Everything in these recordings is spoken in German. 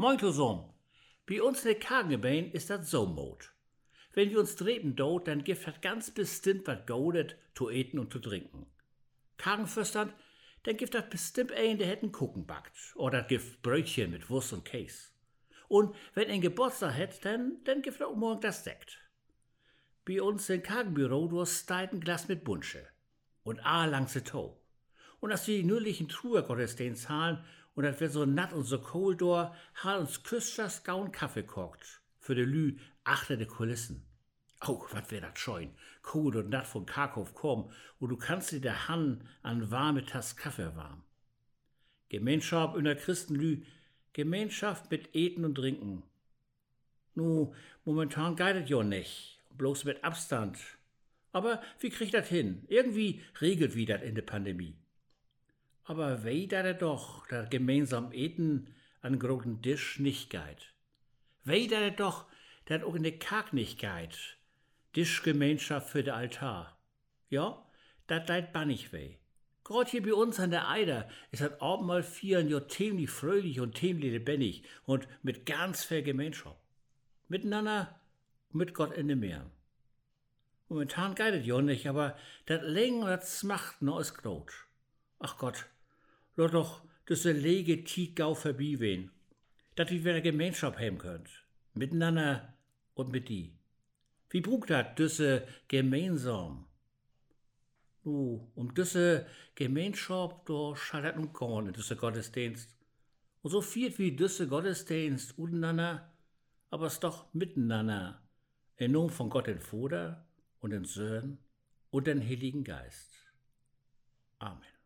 Moin zusammen. Bei uns in Kagenbein ist das so Mode. Wenn wir uns treten dort, dann gibt das ganz bestimmt was Goldet zu eten und zu trinken. Kagenfüstern, dann gibt das bestimmt einen, der hätten Kuchen backt. Oder gibt Brötchen mit Wurst und Käse. Und wenn ein Geburtstag hat, dann, dann gibt auch morgen das Sekt. Bei uns im Kagenbüro, du hast ein Glas mit Bunsche. Und a langse Toe. Und als die nürdlichen Truhe-Gottesdienst zahlen und das wird so natt und so cold dor, hat uns Küsters gaun Kaffee kocht. Für de Lü achter de Kulissen. Auch, wat wär dat scheun. Cold und natt von Karkhof komm, und du kannst dir der Hand an warme Tass Kaffee warm. Gemeinschaft in der Christenlü, Gemeinschaft mit Eten und Trinken. Nu, momentan geidet jo nicht, bloß mit Abstand. Aber wie kriegt dat hin? Irgendwie regelt wie dat in der Pandemie. Aber wei da doch, da gemeinsam eten an großen Tisch nicht geit. Wei da doch, dat auch in der Kark nicht geit. Tischgemeinschaft für de Altar. Ja, dat leit bannig wei. Grad hier bei uns an der Eider ist das Abendmahl vieren jo ziemlich fröhlich und ziemlich lebendig und mit ganz viel Gemeinschaft. Miteinander, mit Gott in dem Meer. Momentan geidet jo nicht, aber dat Längen und dat Smacht no is grot. Ach Gott, lot doch düsse lege Tiet gau verbi wen, dat wir wieder Gemeinschaft haben könnt. Miteinander und mit die. Wie brugt dat düsse gemeinsam? Nu, um düsse Gemeinschaft, da schaltet nun gar nicht, düsse Gottesdienst. Und so viel wie düsse Gottesdienst untereinander, aber es doch miteinander. In Namen von Gott den Vater und den Sohn und den Heiligen Geist. Amen.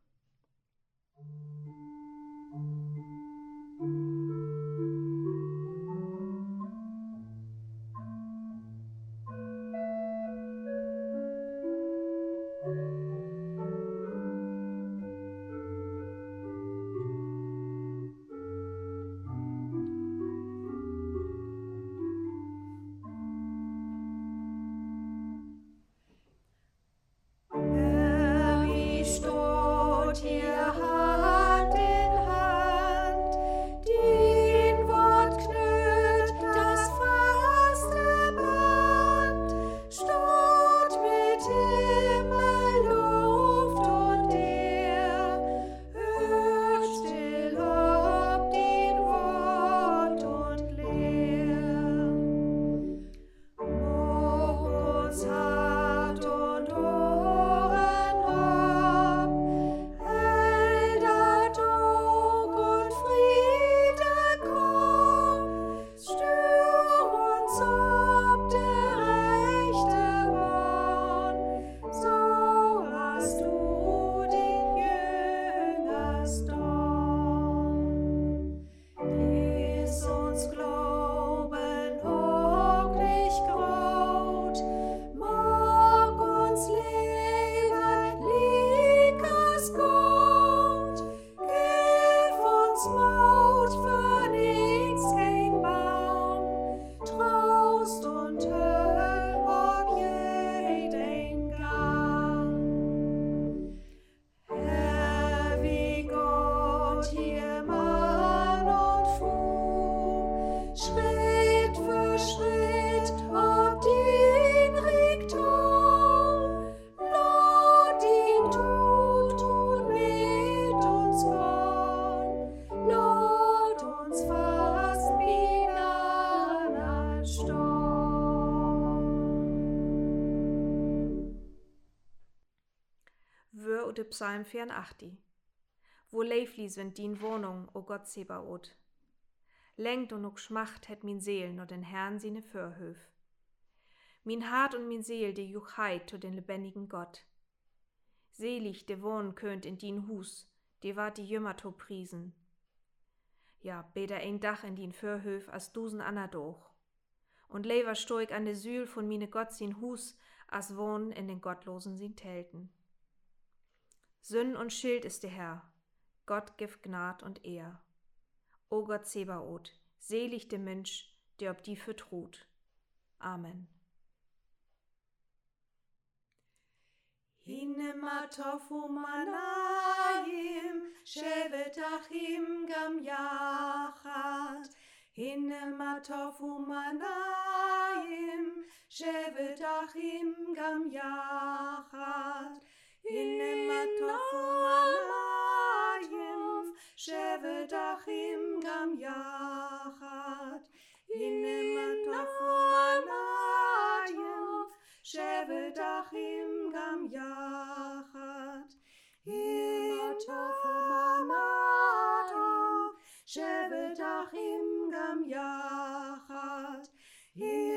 thank you Psalm 84. Wo leifli sind din Wohnung, o Gott Sebaot. Lenkt und ook schmacht het min Seel no den Herrn sine Förhöf. Min Hart und min Seel de Juchheit to den lebendigen Gott. Selig de wohnen könnt in din Hus, de wart die Jümmer to priesen. Ja, beder ein Dach in din Förhöf as dusen Anna doch. Und lever stoig an de Sühl von mine Gott sin Hus, as wohnen in den Gottlosen sin Telten. Sünn und Schild ist der Herr, Gott gibt Gnad und Ehr. O Gott Zebaoth, selig der Mensch, der ob die vertrut. Amen. Hinema tofu manayim, shevet achim gam yachat. Hinema tofu manayim, shevedachim gam yachad. Hinema tofu manayim, shevedachim gam yachad. Hinema tofu manayim, shevedachim gam yachad. Hinema tofu manayim, shevedachim gam yachad. Hinema tofu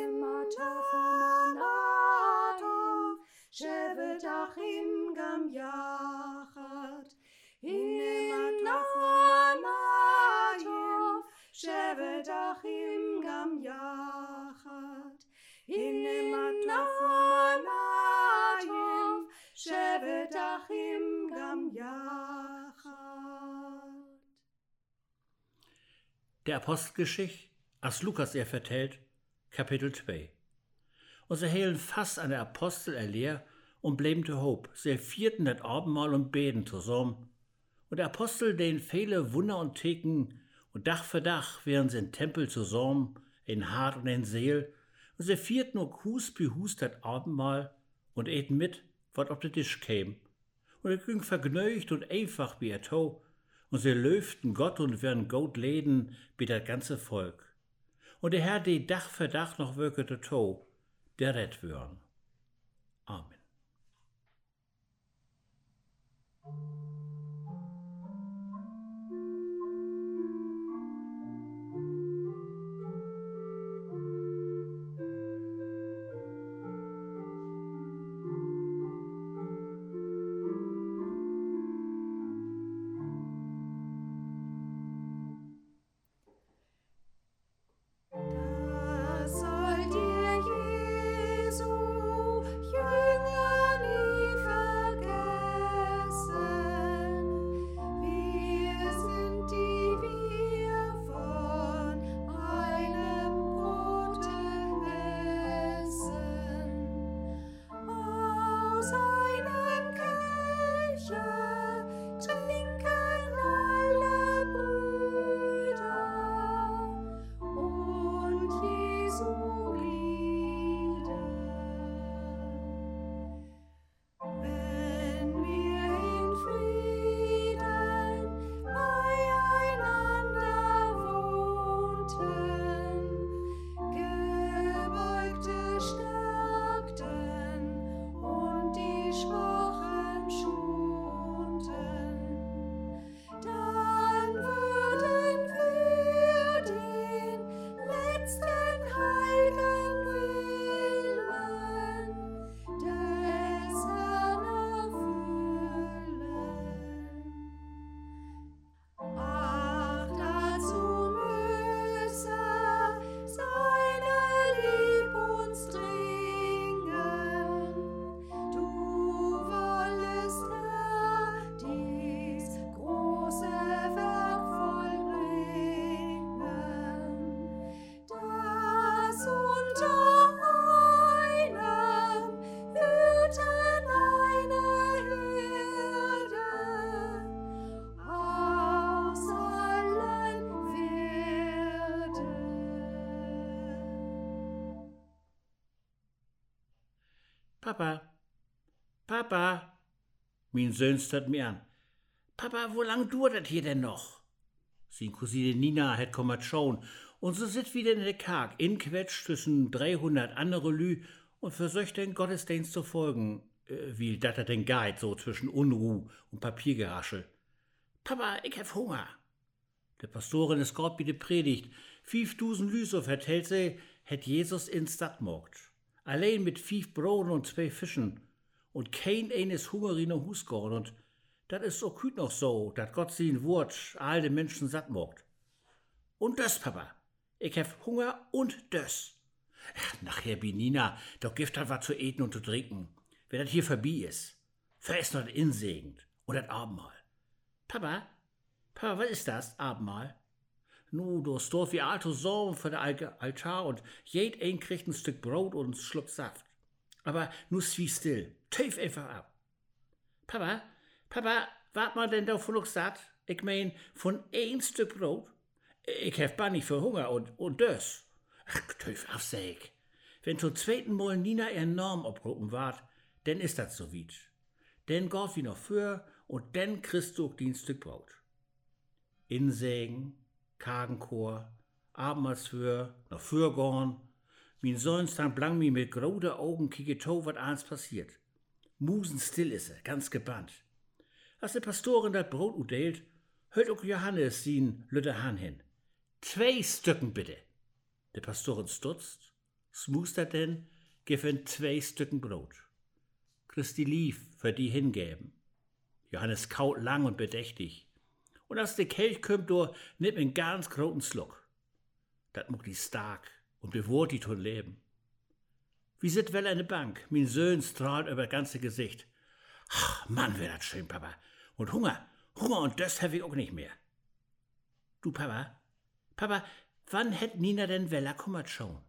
gam yachad. Hinema tofu manayim, shevedachim gam yachad. Hinema tofu manayim, shevedachim gam yachad. Der Apostelgeschichte, als Lukas er vertellt, Kapitel 2. Und sie helen fast an der Apostel erlehr und blieben zu Hob. Sie vierten das Abendmahl und beten zusammen. Und der Apostel, den viele Wunder und Theken und Dach für Dach wären sie in Tempel zusammen, in Hart und in Seel. Und sie vierten nur Hus bei Hus das Abendmahl und eten mit, was auf den Tisch käm. Und er ging vergnügt und einfach wie er tau. Und sie löften Gott und werden Gott leden wie das ganze Volk. Und der Herr, die Dach für Dach noch wirkete tau, der rett würden. Mein Sohn starrt mir an. Papa, wo lang dauert das hier denn noch? Sin Cousine Nina hat kommet schon und so sit wieder in der Karg, inquetscht zwischen 300 andere Lü und versucht den Gottesdienst zu folgen, äh, wie dat er denn geht, so zwischen Unruh und Papiergeraschel. Papa, ich hab Hunger. Der Pastorin ist wie de Predigt. 5000 Lüse vertellt sie, hätt Jesus in Stadt mogt. Allein mit fief Broten und zwei Fischen. Und kein eines hungerine Husgorn. Und dat is so küt noch so, dat Gott sein Wort all den Menschen satt mogt. Und das, Papa. Ich hab Hunger und das. Ach, nachher, Benina, doch gift hat was zu eten und zu trinken. Wenn das hier vorbei ist. Veress noch das Insegend und das Abendmahl. Papa, Papa, was ist das, Abendmahl? Nu, du stehst wie alte Sorgen der Al- Altar und jed ein kriegt ein Stück Brot und einen Schluck Saft. Aber nu wie still, tief einfach ab. Papa, Papa, wart mal denn da noch satt? Ich mein, von ein Stück Brot? Ich hef bannig für Hunger und, und das. Ach, töf afsäg. Wenn zum zweiten Mal Nina enorm obrufen wart, denn ist das so weit. Denn geht wie noch für und denn kriegst du den Stück Brot. Insägen, Kagenchor, Abendmahlsfür, noch fürgorn. Min Sohn stand blank mi mit grode Augen kicke to, wat eins passiert. Musenstill is er, ganz gebannt. Als de Pastorin dat Brot udeelt, hört auch Johannes sin lütte Hahn hin. Zwei Stücken bitte. De Pastorin stutzt, smustert denn, giffen zwei Stücken Brot. Christi lief für die hingeben. Johannes kaut lang und bedächtig. Und als de Kelch kommt, do nimmt en ganz großen Schluck. Dat muck die stark und bewohrt die tun leben. Wie sit well eine Bank, min Söhn strahlt über ganze Gesicht. Ach, Mann, wär dat schön, Papa. Und Hunger, Hunger und das hab ich auch nicht mehr. Du, Papa, Papa, wann hätt Nina denn Weller kummert schon?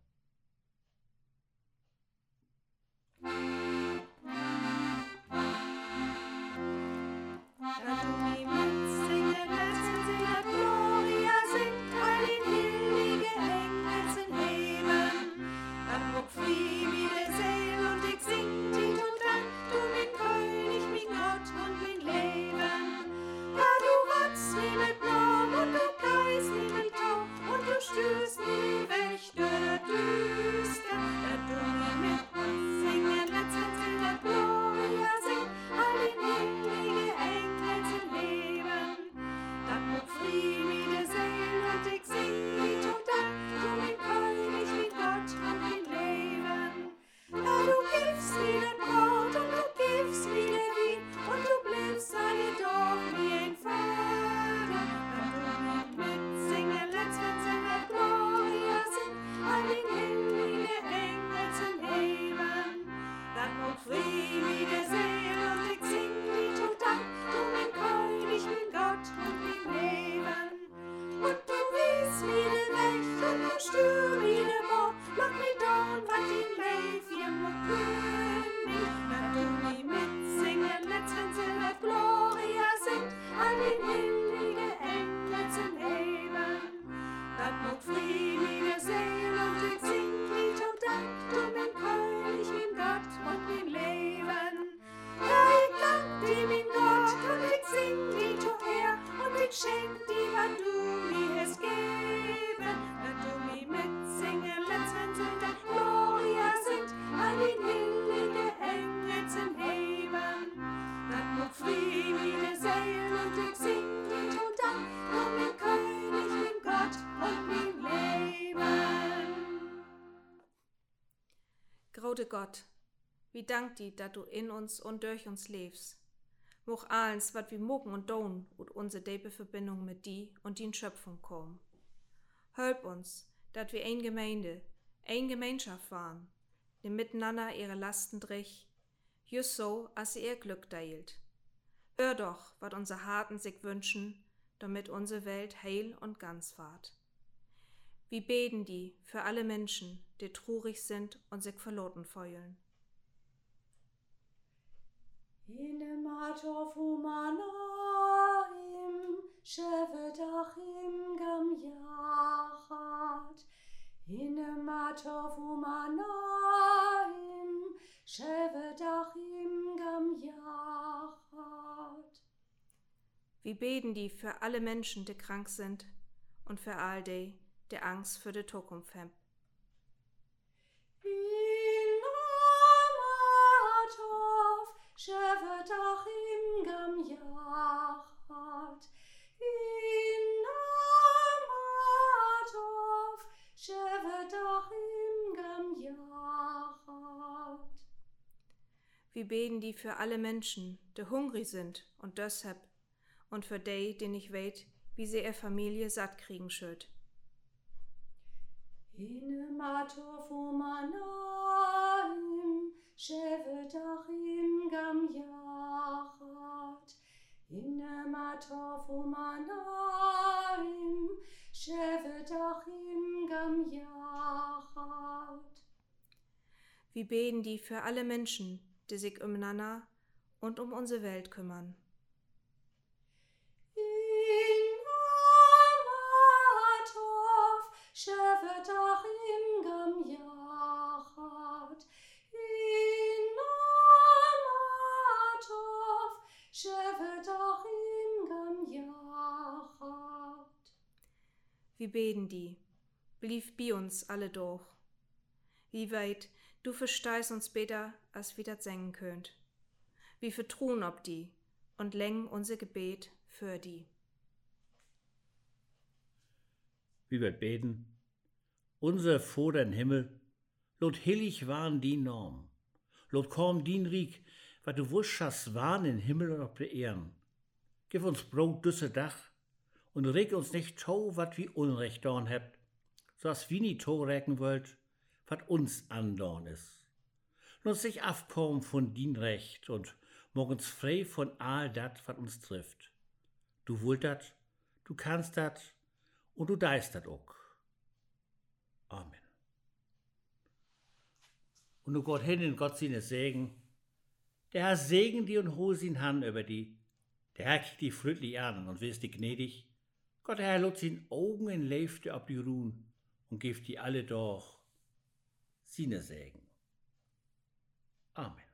Grode Gott, wie dank di, dat du in uns und durch uns lebst. Moch allens, wat wir mogen und down, und unsere debe Verbindung mit die und din Schöpfung kommen. Help uns, dat wir ein Gemeinde, ein Gemeinschaft waren, die miteinander ihre Lasten drich, just so, als sie ihr Glück teilt. Hör doch, wat unsere Harten sich wünschen, damit unsere Welt heil und ganz ward. Wie beten die für alle Menschen, die trurig sind und sich verloren feulen. In dem Atov Humanaim, Shevetachim Gam Yachat. In dem Atov Humanaim, Shevetachim Gam Yachat. Wie beten die für alle Menschen, die krank sind und für all die, die Angst für die Zukunft haben. In Amatov, Shevetachim Gam Yachat. In Amatov, Shevetachim Gam Yachat. Wie beten die für alle Menschen, die hungrig sind und deshalb, und für die, die nicht weet, wie sie ihr Familie satt kriegen schütt. In Matov Humanaim, Shevetachim Gam Yachat. In Matov Humanaim, Shevetachim Gam Yachat. Wie beten die für alle Menschen, die sich umeinander und um unsere Welt kümmern. שבת אחים im יחד. in מה טוב, שבת אחים גם יחד. Wir beten die, blieb bi uns alle durch. Wie weit du versteist uns besser, als wir das singen könnt. Wie vertruhen ob die und längen unser Gebet für die. Wie wir beten, unser Vater im Himmel, lot hillig waren die Norm, lot kaum din Rieg, wat du wusch hast waren in Himmel und auf der Ehren. Gib uns Brot düsse Dach und reg uns nicht tau, wat wie Unrecht dorn hebt, so as wie nie tau recken wollt, wat uns andorn is. Lass sich afkommen von din Recht und morgens frei von all dat, wat uns trifft. Du wollt dat, du kannst dat und du deist dat ook. Amen. Und du Gott hin in Gott seine Segen, der Herr segen die und hol sin Hand über die, der Herr kickt die friedlich an und wirst die gnädig. Gott, der Herr lot sin Augen in Leifte ab die Ruhen und gibt die alle doch sine Segen. Amen.